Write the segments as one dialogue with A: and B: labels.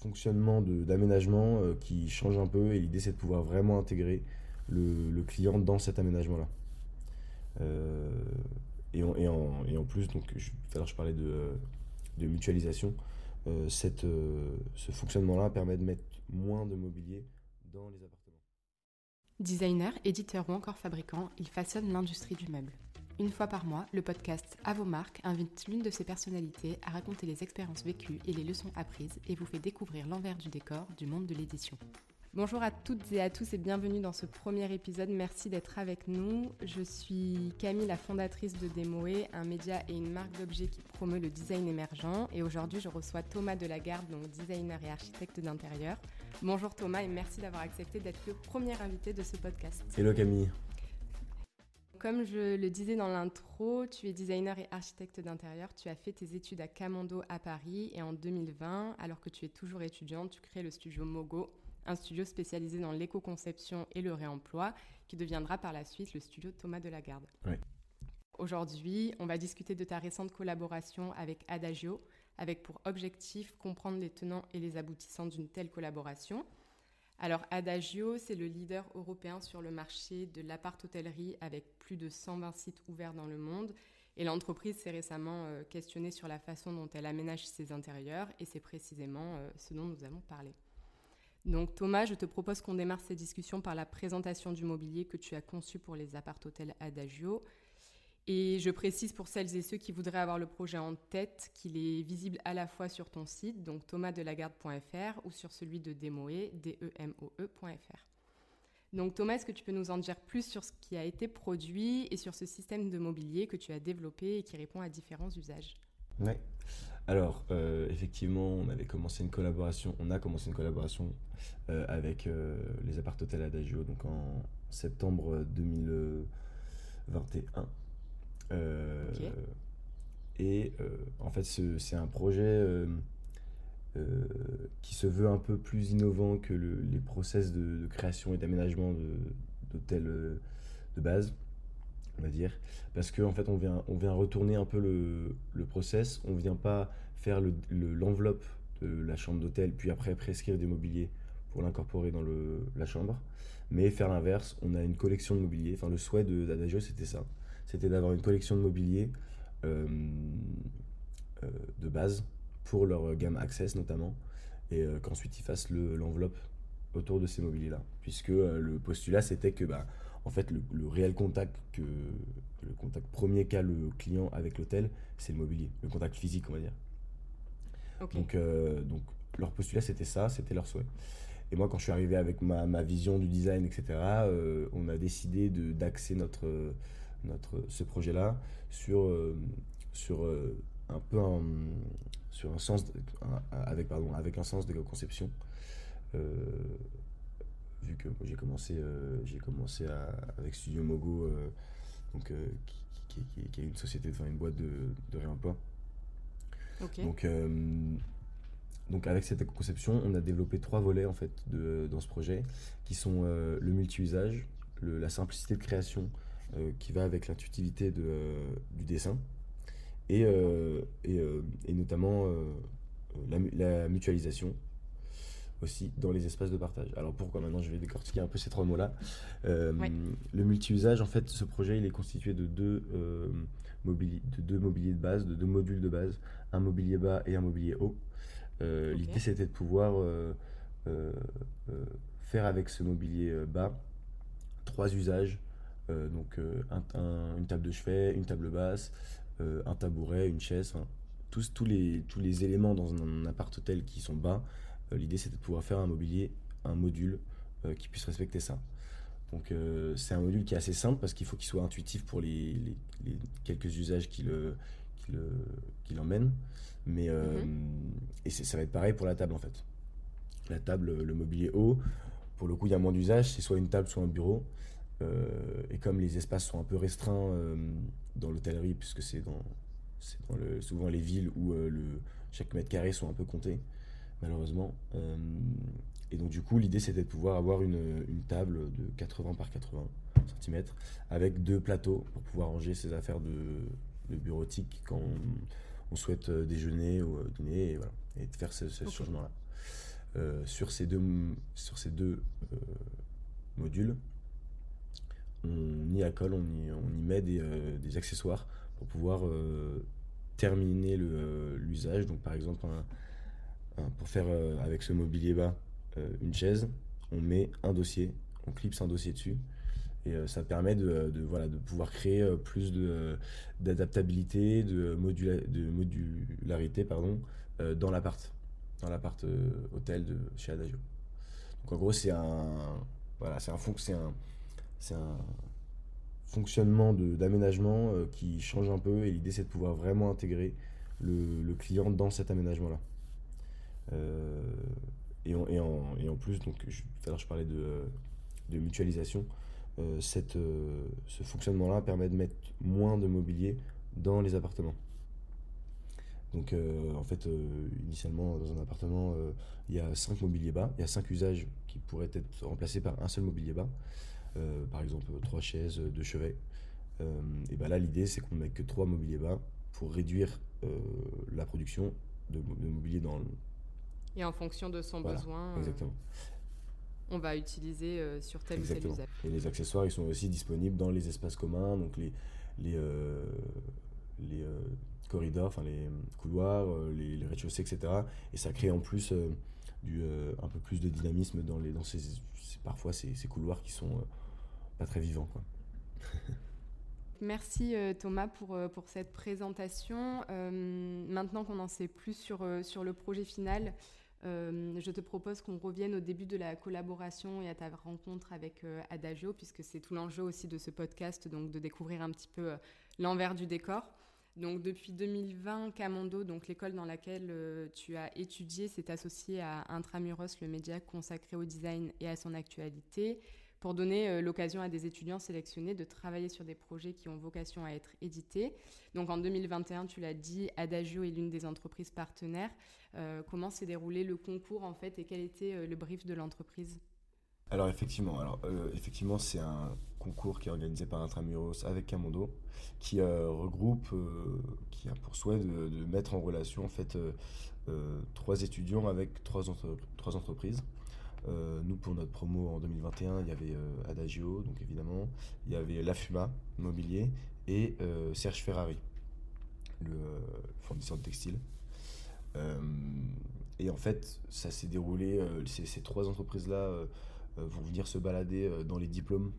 A: fonctionnement d'aménagement qui change un peu et l'idée c'est de pouvoir vraiment intégrer le, client dans cet aménagement-là. Et, et, en, et, en, plus, donc, je, tout je parlais de, de mutualisation, cette, ce fonctionnement-là permet de mettre moins de mobilier dans les appartements.
B: Designer, éditeur ou encore fabricant, il façonne l'industrie du meuble. Une fois par mois, le podcast À vos marques invite l'une de ses personnalités à raconter les expériences vécues et les leçons apprises et vous fait découvrir l'envers du décor du monde de l'édition. Bonjour à toutes et à tous et bienvenue dans ce premier épisode. Merci d'être avec nous. Je suis Camille, la fondatrice de Demoé, un média et une marque d'objets qui promeut le design émergent. Et aujourd'hui, je reçois Thomas Delagarde, donc designer et architecte d'intérieur. Bonjour Thomas et merci d'avoir accepté d'être le premier invité de ce podcast.
A: Hello Camille.
B: Comme je le disais dans l'intro, tu es designer et architecte d'intérieur. Tu as fait tes études à Camondo à Paris et en 2020, alors que tu es toujours étudiante, tu crées le studio Mogo un studio spécialisé dans l'éco-conception et le réemploi, qui deviendra par la suite le studio Thomas Delagarde.
A: Oui.
B: Aujourd'hui, on va discuter de ta récente collaboration avec Adagio, avec pour objectif comprendre les tenants et les aboutissants d'une telle collaboration. Alors Adagio, c'est le leader européen sur le marché de l'appart-hôtellerie avec plus de 120 sites ouverts dans le monde. Et l'entreprise s'est récemment euh, questionnée sur la façon dont elle aménage ses intérieurs et c'est précisément euh, ce dont nous allons parler. Donc Thomas, je te propose qu'on démarre ces discussions par la présentation du mobilier que tu as conçu pour les appart-hôtels Adagio. Et je précise pour celles et ceux qui voudraient avoir le projet en tête qu'il est visible à la fois sur ton site, donc thomasdelagarde.fr, ou sur celui de Demoe, D-E-M-O-E.fr. Donc Thomas, est-ce que tu peux nous en dire plus sur ce qui a été produit et sur ce système de mobilier que tu as développé et qui répond à différents usages?
A: Oui. Alors, euh, effectivement, on avait commencé une collaboration, on a commencé une collaboration euh, avec euh, les appart hôtels Adagio, donc en septembre 2021. Et en fait, c'est un projet qui se veut un peu plus innovant que les process de, création et d'aménagement d'hôtels de base on va dire, parce qu'en en fait on vient, retourner un peu le, le process, on vient pas faire l'enveloppe le, de la chambre d'hôtel, puis après prescrire des mobiliers pour l'incorporer dans la chambre, mais faire l'inverse, on a une collection de mobilier, enfin le souhait d'Adagio c'était ça, c'était d'avoir une collection de mobilier euh, euh, de base pour leur gamme Access notamment, et euh, qu'ensuite ils fassent l'enveloppe autour de ces mobiliers-là, puisque le postulat c'était que bah, en fait, le, réel contact que le contact premier qu'a le client avec l'hôtel, c'est le mobilier, le contact physique, on va dire. Donc, euh, donc, leur postulat, c'était ça, c'était leur souhait. Et moi, quand je suis arrivé avec ma, ma vision du design, etc., euh, on a décidé d'axer notre, notre, ce projet-là sur, euh, sur un peu un, sur un sens, avec, pardon, avec un sens de conception vu que j'ai commencé, euh, j'ai commencé avec Studio Mogo, euh, donc, euh, qui, qui, est une société, enfin une boîte de, de réemploi. Donc, donc avec cette conception, on a développé trois volets en fait de, dans ce projet, qui sont le multi-usage, la simplicité de création qui va avec l'intuitivité du dessin, et, et, et notamment la, la, mutualisation, aussi dans les espaces de partage. Alors pourquoi maintenant je vais décortiquer un peu ces trois mots-là. Euh, le multi-usage, en fait, ce projet il est constitué de deux, euh, mobiliers, de deux mobiliers de base, de deux modules de base, un mobilier bas et un mobilier haut. Euh, l'idée c'était de pouvoir faire avec ce mobilier bas trois usages. Donc une table de chevet, une table basse, un tabouret, une chaise, tous, tous, les, tous les éléments dans un appart-hôtel qui sont bas euh, l'idée, c'était de pouvoir faire un mobilier, un module euh, qui puisse respecter ça. Donc euh, c'est un module qui est assez simple parce qu'il faut qu'il soit intuitif pour les, quelques usages qu'il qui emmène. Mais mhm. et ça va être pareil pour la table en fait. La table, le mobilier haut, pour le coup il y a moins d'usage, c'est soit une table, soit un bureau. Et comme les espaces sont un peu restreints dans l'hôtellerie, puisque c'est dans, dans le, souvent les villes où le, chaque mètre carré sont un peu comptés, malheureusement. Euh, et donc, du coup, l'idée, c'était de pouvoir avoir une, une, table de 80 par 80 cm avec deux plateaux pour pouvoir ranger ses affaires de, de bureautique quand on, souhaite euh, déjeuner ou euh, dîner et, voilà, et de faire ce, changement-là. sur ces deux, sur ces deux modules, on y accole, on y, met des, des accessoires pour pouvoir terminer l'usage. Donc par exemple, pour faire avec ce mobilier bas une chaise, on met un dossier, on clipse un dossier dessus. Et euh, ça permet de, pouvoir créer euh, plus d'adaptabilité, de, modularité pardon, euh, dans l'appart, dans l'appart hôtel de chez Adagio. Donc en gros, c'est un, voilà, c'est un, c'est un fonctionnement d'aménagement qui change un peu et l'idée c'est de pouvoir vraiment intégrer le, le client dans cet aménagement-là. et, en, et, en, et, en, plus, donc, je, je parlais de, de mutualisation. Euh, cette, euh, ce fonctionnement-là permet de mettre moins de mobilier dans les appartements. Donc euh, en fait, initialement dans un appartement, il y a cinq mobiliers bas, il y a cinq usages qui pourraient être remplacés par un seul mobilier bas. Par exemple, trois chaises, deux chevets. et ben là, l'idée, c'est qu'on ne met que trois mobiliers bas pour réduire la production de, mobilier dans le...
B: Et en fonction de son besoin.
A: Exactement
B: on va utiliser euh, sur tel ou tel usage.
A: Et les accessoires, ils sont aussi disponibles dans les espaces communs, donc les, les, euh, les euh, corridors, enfin les couloirs, les, rez-de-chaussée, etc. Et ça crée en plus du, un peu plus de dynamisme dans, les, dans ces, parfois ces, ces, couloirs qui sont très vivants. Quoi.
B: Merci Thomas pour, pour cette présentation. maintenant qu'on en sait plus sur, sur le projet final, euh, je te propose qu'on revienne au début de la collaboration et à ta rencontre avec euh, Adagio, puisque c'est tout l'enjeu aussi de ce podcast, donc de découvrir un petit peu euh, l'envers du décor. Donc depuis 2020, Camondo, donc l'école dans laquelle tu as étudié, s'est associée à Intramuros, le média consacré au design et à son actualité pour donner euh, l'occasion à des étudiants sélectionnés de travailler sur des projets qui ont vocation à être édités. Donc en 2021, tu l'as dit, Adagio est l'une des entreprises partenaires. Euh, comment s'est déroulé le concours en fait et quel était euh, le brief de l'entreprise?
A: Alors effectivement, alors effectivement c'est un concours qui est organisé par Intramuros avec Camondo, qui regroupe, qui a pour souhait de, mettre en relation en fait trois étudiants avec trois, trois entreprises. Euh, nous, pour notre promo en 2021, il y avait euh, Adagio, donc évidemment, il y avait La Fuma, Mobilier, et euh, Serge Ferrari, le fournisseur de textile. et en fait, ça s'est déroulé, ces, trois entreprises-là vont venir se balader dans les diplômes.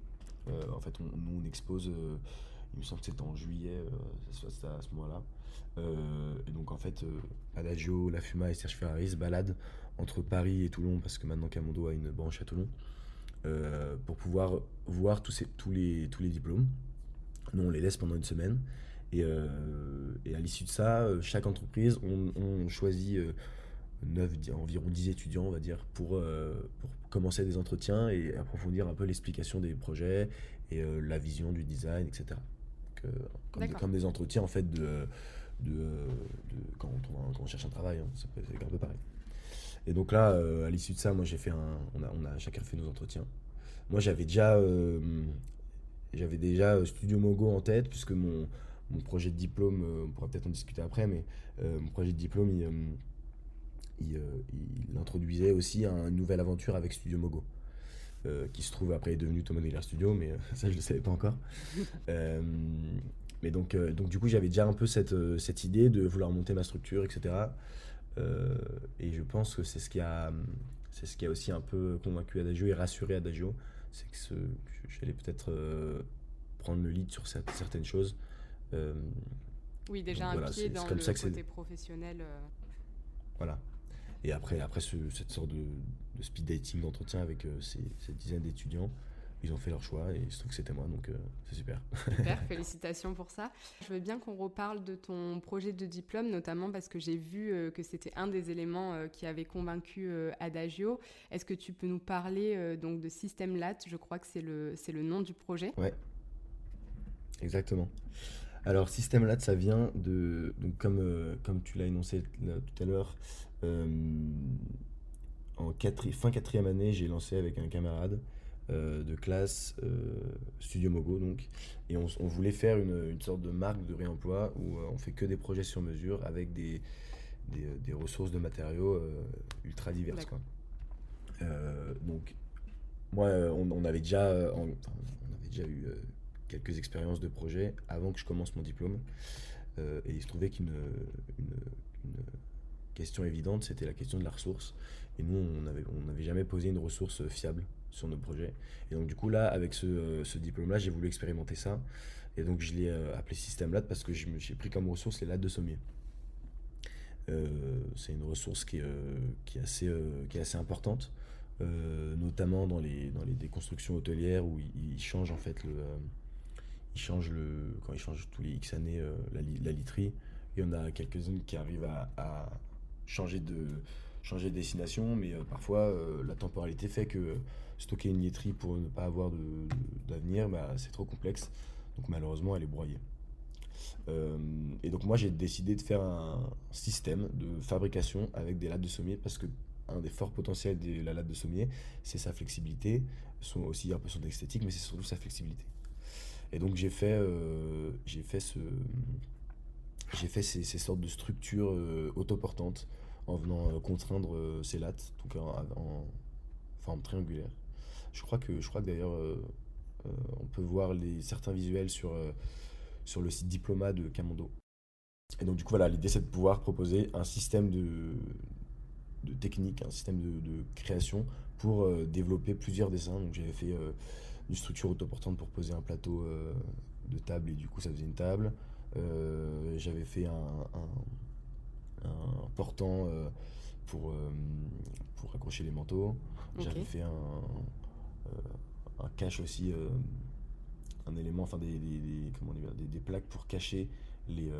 A: en fait, nous, on expose, il me semble que c'était en juillet, c'était à ce moment-là. et donc, en fait, Adagio, La Fuma et Serge Ferrari se baladent entre Paris et Toulon, parce que maintenant Camondo a une branche à Toulon, euh, pour pouvoir voir tous, ces, tous, les, tous les diplômes. Nous, on les laisse pendant une semaine. Et, euh, et à l'issue de ça, euh, chaque entreprise, on, choisit 9, environ 10 étudiants, on va dire, pour, pour commencer des entretiens et approfondir un peu l'explication des projets et la vision du design, etc. comme, comme, des entretiens, en fait, de, de, quand, on, quand, on, cherche un travail. Hein. C'est un peu pareil. Et donc là, euh, à l'issue de ça, moi j'ai fait un, on a, on a chacun fait nos entretiens. Moi j'avais déjà, euh, j'avais déjà euh, Studio Mogo en tête puisque mon, mon projet de diplôme, on pourra peut-être en discuter après, mais mon projet de diplôme, il, il, introduisait aussi une nouvelle aventure avec Studio Mogo. qui se trouve après est devenu Thomas Miller Studio, mais ça je ne le savais pas encore. mais donc, donc du coup j'avais déjà un peu cette, cette idée de vouloir monter ma structure, etc. Euh, et je pense que c'est ce qui a, c'est ce qui a aussi un peu convaincu Adagio et rassuré Adagio, c'est que ce, j'allais peut-être euh, prendre le lead sur certaines choses.
B: Euh, oui, déjà un pied dans le côté professionnel.
A: Voilà. Et après, après cette sorte de, speed dating d'entretien avec ces, cette dizaine d'étudiants, ils ont fait leur choix et il se trouve que c'était moi, donc euh, c'est super.
B: Super, félicitations pour ça. Je veux bien qu'on reparle de ton projet de diplôme, notamment parce que j'ai vu euh, que c'était un des éléments euh, qui avait convaincu Adagio. Est-ce que tu peux nous parler donc de System Lat? Je crois que c'est le, c'est le nom du projet.
A: Ouais, exactement. Alors System Lat, ça vient de, donc comme, comme tu l'as énoncé tout à l'heure, en fin quatrième année, j'ai lancé avec un camarade euh, de classe euh, Studio Mogo donc et on, voulait faire une, sorte de marque de réemploi où euh, on fait que des projets sur mesure avec des, des, ressources de matériaux ultra diverses quoi. donc, moi, on, avait déjà, on, avait déjà eu quelques expériences de projet avant que je commence mon diplôme. et il se trouvait qu'une question évidente, c'était la question de la ressource. Et nous, on n'avait on jamais posé une ressource fiable sur nos projets. Et donc, du coup, là, avec ce, euh, ce diplôme-là, j'ai voulu expérimenter ça. Et donc, je l'ai euh, appelé Système LAT parce que j'ai pris comme ressource les lattes de sommier. Euh, c'est une ressource qui qui est, assez, qui est assez importante, notamment dans les, dans les déconstructions hôtelières où ils, changent en fait le. ils changent le, quand ils changent tous les X années la, la, literie. Il y en a quelques-unes qui arrivent à changer de, changer de destination, mais euh, parfois euh, la temporalité fait que stocker une laiterie pour ne pas avoir d'avenir, bah, c'est trop complexe. Donc malheureusement, elle est broyée. Euh, et donc moi, j'ai décidé de faire un système de fabrication avec des lattes de sommier parce que un des forts potentiels de la latte de sommier, c'est sa flexibilité, son, aussi un peu son esthétique, mais c'est surtout sa flexibilité. Et donc j'ai fait, j'ai fait ce, j'ai fait ces, sortes de structures autoportantes en venant euh, contraindre euh, ces lattes, tout en, en, forme triangulaire. Je crois que, je crois que d'ailleurs, euh, on peut voir les, certains visuels sur, sur le site Diploma de Camando. Et donc, du coup, voilà, l'idée, c'est de pouvoir proposer un système de, de technique, un système de, création pour développer plusieurs dessins. Donc, j'avais fait une structure autoportante pour poser un plateau de table et du coup, ça faisait une table. j'avais fait un portant euh, pour, euh, pour accrocher les manteaux. J'avais fait un, euh, un cache aussi, un élément, enfin des, des, comment dire, des, des, plaques pour cacher les,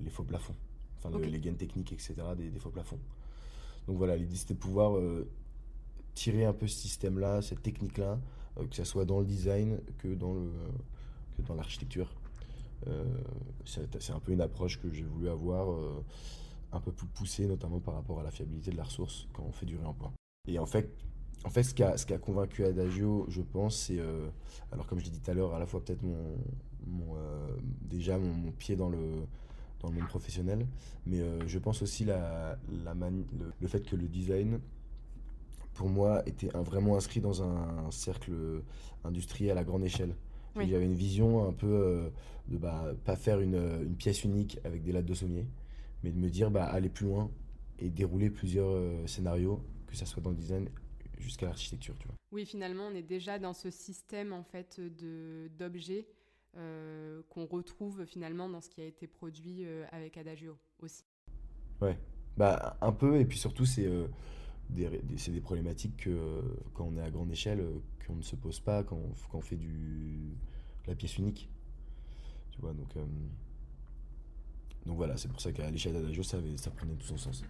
A: les faux plafonds, enfin les gaines techniques, etc., des, des, faux plafonds. Donc voilà, l'idée c'était de pouvoir tirer un peu ce système-là, cette technique-là, que ce soit dans le design que dans le que dans l'architecture. Euh, c'est un peu une approche que j'ai voulu avoir euh, un peu plus poussée, notamment par rapport à la fiabilité de la ressource quand on fait un point. Et en fait, en fait ce, qui a, convaincu Adagio, je pense, c'est, euh, alors comme je l'ai dit tout à l'heure, à la fois peut-être mon, déjà mon, pied dans le, dans le monde professionnel, mais je pense aussi le, fait que le design, pour moi, était vraiment inscrit dans un cercle industriel à grande échelle. Il y avait une vision un peu euh, de bah, pas faire une, euh, une, pièce unique avec des lattes de sommier, mais de me dire bah, aller plus loin et dérouler plusieurs euh, scénarios, que ça soit dans le design jusqu'à l'architecture. Tu vois.
B: Oui, finalement, on est déjà dans ce système en fait d'objets qu'on retrouve finalement dans ce qui a été produit avec Adagio aussi.
A: Ouais, bah, un peu, et puis surtout, c'est c'est des problématiques que, quand on est à grande échelle, qu'on ne se pose pas quand on, quand on fait du, la pièce unique. Tu vois, donc, euh, donc voilà, c'est pour ça qu'à l'échelle d'Adagio, ça, ça prenait tout son sens.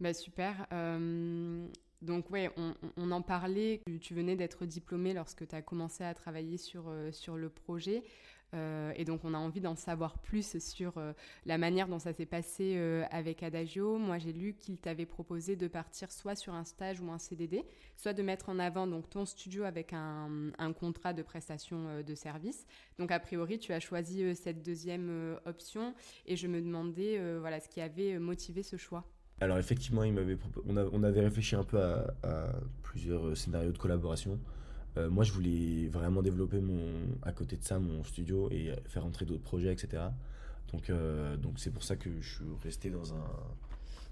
B: Bah super. Euh, donc ouais, on, on, en parlait, tu venais d'être diplômé lorsque tu as commencé à travailler sur, euh, sur le projet. Euh, et donc, on a envie d'en savoir plus sur euh, la manière dont ça s'est passé euh, avec Adagio. Moi, j'ai lu qu'il t'avait proposé de partir soit sur un stage ou un CDD, soit de mettre en avant donc ton studio avec un, contrat de prestation de service. Donc, a priori, tu as choisi cette deuxième option. Et je me demandais, voilà, ce qui avait motivé ce choix.
A: Alors effectivement, il m'avait on, avait réfléchi un peu à plusieurs scénarios de collaboration. Euh, moi, je voulais vraiment développer mon, à côté de ça mon studio et faire entrer d'autres projets, etc. Donc, euh, donc c'est pour ça que je suis resté dans un,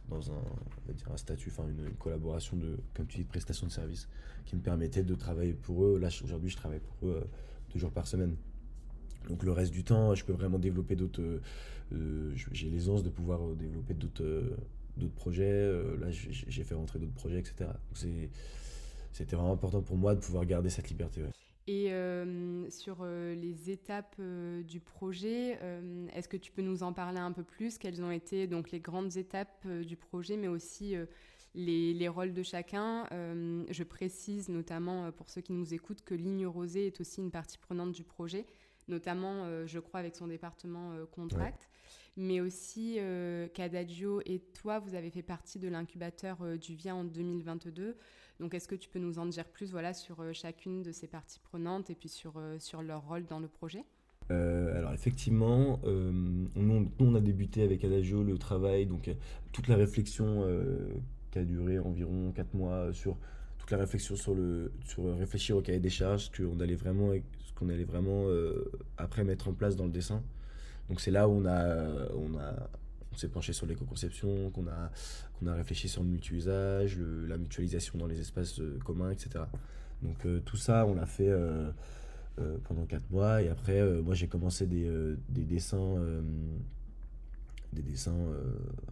A: dans un, dire un statut, enfin une, collaboration de, comme tu dis, de prestation de service qui me permettait de travailler pour eux. Là, aujourd'hui, je travaille pour eux euh, deux jours par semaine. Donc le reste du temps, je peux vraiment développer d'autres. j'ai l'aisance de pouvoir développer d'autres d'autres projets. là, j'ai fait rentrer d'autres projets, etc. Donc c'est c'était vraiment important pour moi de pouvoir garder cette liberté.
B: Et euh, sur euh, les étapes euh, du projet, est-ce que tu peux nous en parler un peu plus? Quelles ont été donc les grandes étapes du projet, mais aussi les, les, rôles de chacun? Je précise notamment pour ceux qui nous écoutent que Ligne Rosée est aussi une partie prenante du projet, notamment, je crois, avec son département Contract. Mais aussi qu'Adagio et toi, vous avez fait partie de l'incubateur du VIA en 2022. Donc, est-ce que tu peux nous en dire plus voilà, sur euh, chacune de ces parties prenantes et puis sur, euh, sur leur rôle dans le projet?
A: Euh, alors effectivement, nous, on a débuté avec Adagio le travail, donc toute la réflexion qui a duré environ 4 mois sur toute la réflexion sur le sur réfléchir au cahier des charges qu'on allait vraiment ce qu'on allait vraiment après mettre en place dans le dessin. Donc c'est là où on a on a on s'est penché sur l'éco-conception, qu'on a, a réfléchi sur le multi-usage, la mutualisation dans les espaces communs, etc. Donc tout ça, on l'a fait pendant 4 mois. Et après, moi, j'ai commencé des, des dessins, des dessins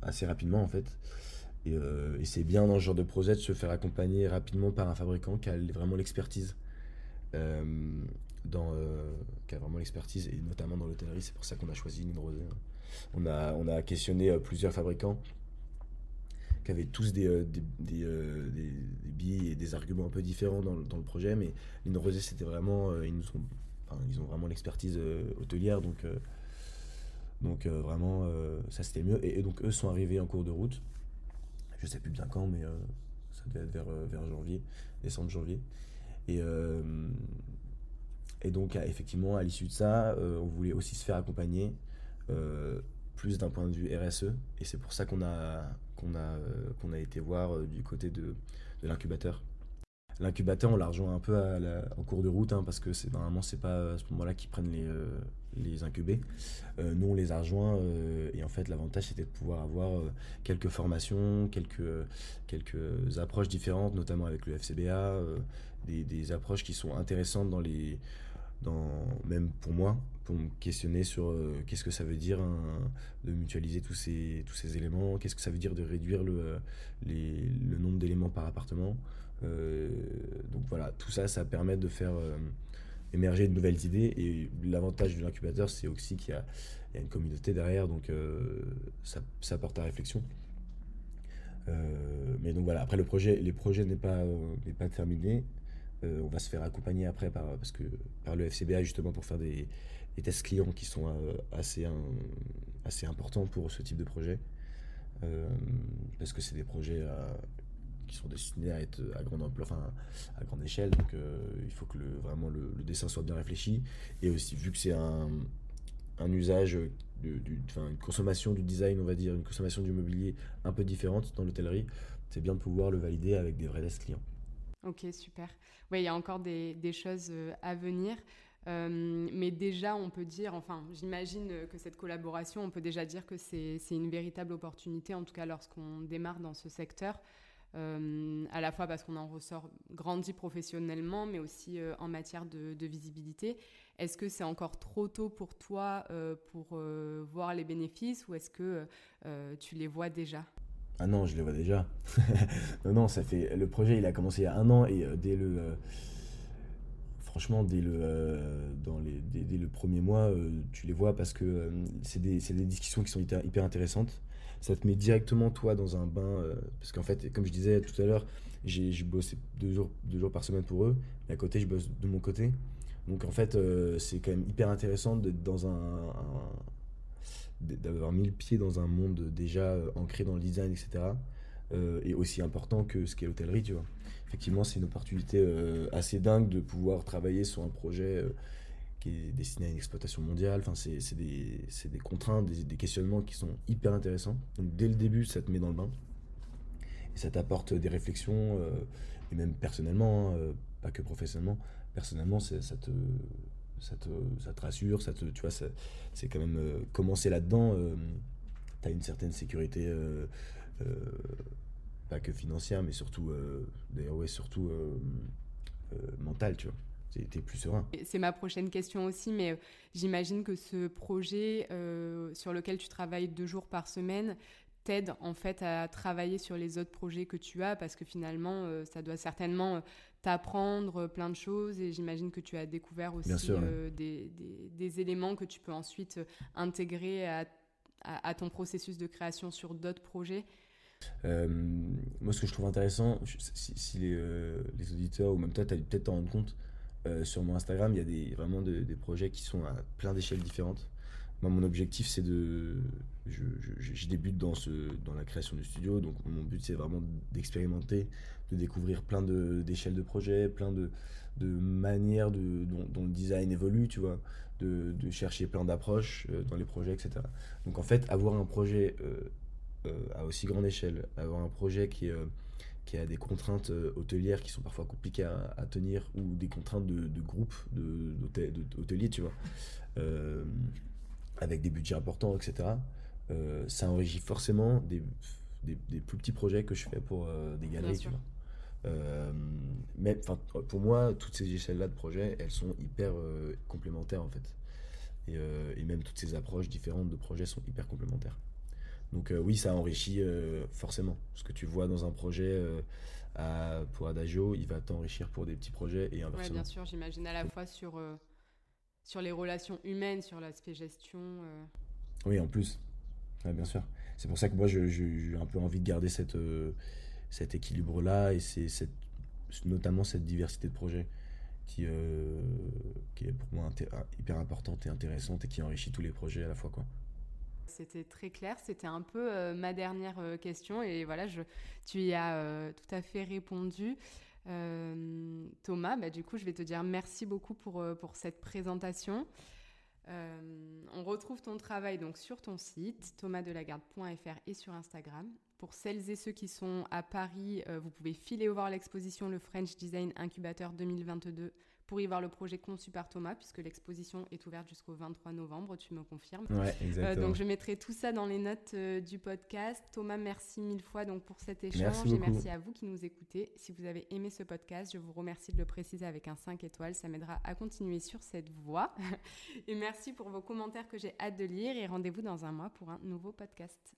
A: assez rapidement, en fait. Euh, et, c'est bien dans ce genre de projet de se faire accompagner rapidement par un fabricant qui a vraiment l'expertise. Euh, euh, qui a vraiment l'expertise, et notamment dans l'hôtellerie, c'est pour ça qu'on a choisi Lynn Rosé. On a, on a questionné plusieurs fabricants qui avaient tous des, des, des, des, billes et des arguments un peu différents dans, dans le projet, mais Lynn Rosé, c'était vraiment, ils, nous ont, ils ont vraiment l'expertise hôtelière, donc, donc vraiment, ça c'était mieux. Et, donc eux sont arrivés en cours de route je sais plus bien quand, mais euh, ça devait être vers, euh, vers janvier, décembre, janvier. Et, euh, et donc, effectivement, à l'issue de ça, on voulait aussi se faire accompagner plus d'un point de vue RSE. Et c'est pour ça qu'on a, a, qu'on a été voir du côté de, de l'incubateur. L'incubateur, on l'a rejoint un peu en cours de route, hein, parce que c'est, normalement, c'est pas à ce moment-là qu'ils prennent les, les incuber. Euh, nous, on les a rejoints euh, et en fait, l'avantage, c'était de pouvoir avoir euh, quelques formations, quelques, quelques approches différentes, notamment avec le FCBA, des, approches qui sont intéressantes dans les, même pour moi, pour me questionner sur qu'est-ce que ça veut dire de mutualiser tous ces, tous ces éléments, qu'est-ce que ça veut dire de réduire le, le nombre d'éléments par appartement. donc voilà, tout ça, ça permet de faire émerger de nouvelles idées. Et l'avantage de l'incubateur, c'est aussi qu'il y, a une communauté derrière, donc euh, ça, ça, porte à réflexion. Euh, mais donc voilà, après le projet, les projets n'est pas, euh, n'est pas terminé. On va se faire accompagner après par, le FCBA justement pour faire des, tests clients qui sont assez, assez importants pour ce type de projet. parce que c'est des projets qui sont destinés à être à grande échelle. Donc euh, il faut que vraiment le, dessin soit bien réfléchi. Et aussi vu que c'est un, usage, de, une consommation du design, on va dire, une consommation du mobilier un peu différente dans l'hôtellerie, c'est bien de pouvoir le valider avec des vrais tests clients.
B: Ok, super. Oui, il y a encore des, choses euh, à venir. Euh, mais déjà, on peut dire, enfin, j'imagine que cette collaboration, on peut déjà dire que c'est une véritable opportunité, en tout cas lorsqu'on démarre dans ce secteur, euh, à la fois parce qu'on en ressort grandi professionnellement, mais aussi euh, en matière de, visibilité. Est-ce que c'est encore trop tôt pour toi euh, pour voir les bénéfices ou est-ce que tu les vois déjà?
A: Ah non, je les vois déjà. non, non, ça fait le projet, il a commencé il y a un an et dès le franchement, dès le, dans les, dès, le premier mois, tu les vois parce que c'est des, discussions qui sont hyper, intéressantes ça te met directement toi dans un bain. Euh, parce qu'en fait, comme je disais tout à l'heure, j'ai bossé deux jours, par semaine pour eux, mais à côté, je bosse de mon côté. Donc en fait, euh, c'est quand même hyper intéressant d'être dans un, d'avoir mis le pied dans un monde déjà euh, ancré dans le design, etc. et aussi important que ce qu'est l'hôtellerie, tu vois. Effectivement, c'est une opportunité assez dingue de pouvoir travailler sur un projet qui est destiné à une exploitation mondiale. Enfin, c'est des, des, contraintes, des, questionnements qui sont hyper intéressants. Donc dès le début, ça te met dans le bain. Et ça t'apporte des réflexions, euh, et même personnellement, hein, euh, pas que professionnellement. Personnellement, ça te, ça, te, ça te rassure, ça te, tu vois, c'est quand même euh, commencer là-dedans. tu as une certaine sécurité, pas que financière, mais surtout, d'ailleurs, ouais, surtout mentale, tu vois plus serein.
B: C'est ma prochaine question aussi, mais euh, j'imagine que ce projet euh, sur lequel tu travailles deux jours par semaine t'aide en fait à travailler sur les autres projets que tu as parce que finalement euh, ça doit certainement t'apprendre plein de choses et j'imagine que tu as découvert aussi des, des, éléments que tu peux ensuite intégrer à, à, ton processus de création sur d'autres projets.
A: moi, ce que je trouve intéressant, si, les, les, auditeurs ou même toi, tu as peut-être t'en rendre compte, euh, sur mon Instagram, il y a des, vraiment des projets qui sont à plein d'échelles différentes. Moi, mon objectif, c'est de. Je, débute dans, ce, dans la création du studio, donc mon but, c'est vraiment d'expérimenter, de découvrir plein d'échelles de, projets, plein de, de manières de, dont, le design évolue, tu vois, de, de chercher plein d'approches euh, dans les projets, etc. Donc, en fait, avoir un projet euh, à aussi grande échelle, avoir un projet qui qui a des contraintes hôtelières qui sont parfois compliquées à, tenir ou des contraintes de, de groupe, d'hôteliers, tu vois, avec des budgets importants, etc. ça enrichit forcément des, des, plus petits projets que je fais pour des galeries, tu vois. Euh, mais pour moi, toutes ces échelles-là de projets, elles sont hyper euh, complémentaires en fait. Euh, et, même toutes ces approches différentes de projets sont hyper complémentaires. Donc oui, ça enrichit forcément. Ce que tu vois dans un projet pour Adagio, il va t'enrichir pour des petits projets et inversement.
B: Oui, bien sûr, j'imagine à la fois sur, sur les relations humaines, sur l'aspect gestion.
A: Oui, en plus. bien sûr. C'est pour ça que moi, j'ai un peu envie de garder cette cet équilibre-là et c'est notamment cette diversité de projets qui, euh, qui est pour moi hyper importante et intéressante et qui enrichit tous les projets à la fois. quoi.
B: C'était très clair, c'était un peu euh, ma dernière euh, question et voilà, je, tu y as tout à fait répondu. Thomas, bah, du coup, je vais te dire merci beaucoup pour, pour cette présentation. on retrouve ton travail donc sur ton site thomasdelagarde.fr et sur Instagram. Pour celles et ceux qui sont à Paris, euh, vous pouvez filer voir l'exposition Le French Design Incubateur 2022 pour y voir le projet conçu par Thomas, puisque l'exposition est ouverte jusqu'au 23 novembre, tu me confirmes.
A: Ouais, exactement.
B: donc je mettrai tout ça dans les notes euh, du podcast. Thomas, merci mille fois donc pour cet échange merci et merci à vous qui nous écoutez. Si vous avez aimé ce podcast, je vous remercie de le préciser avec un 5 étoiles, ça m'aidera à continuer sur cette voie. et merci pour vos commentaires que j'ai hâte de lire et rendez-vous dans un mois pour un nouveau podcast.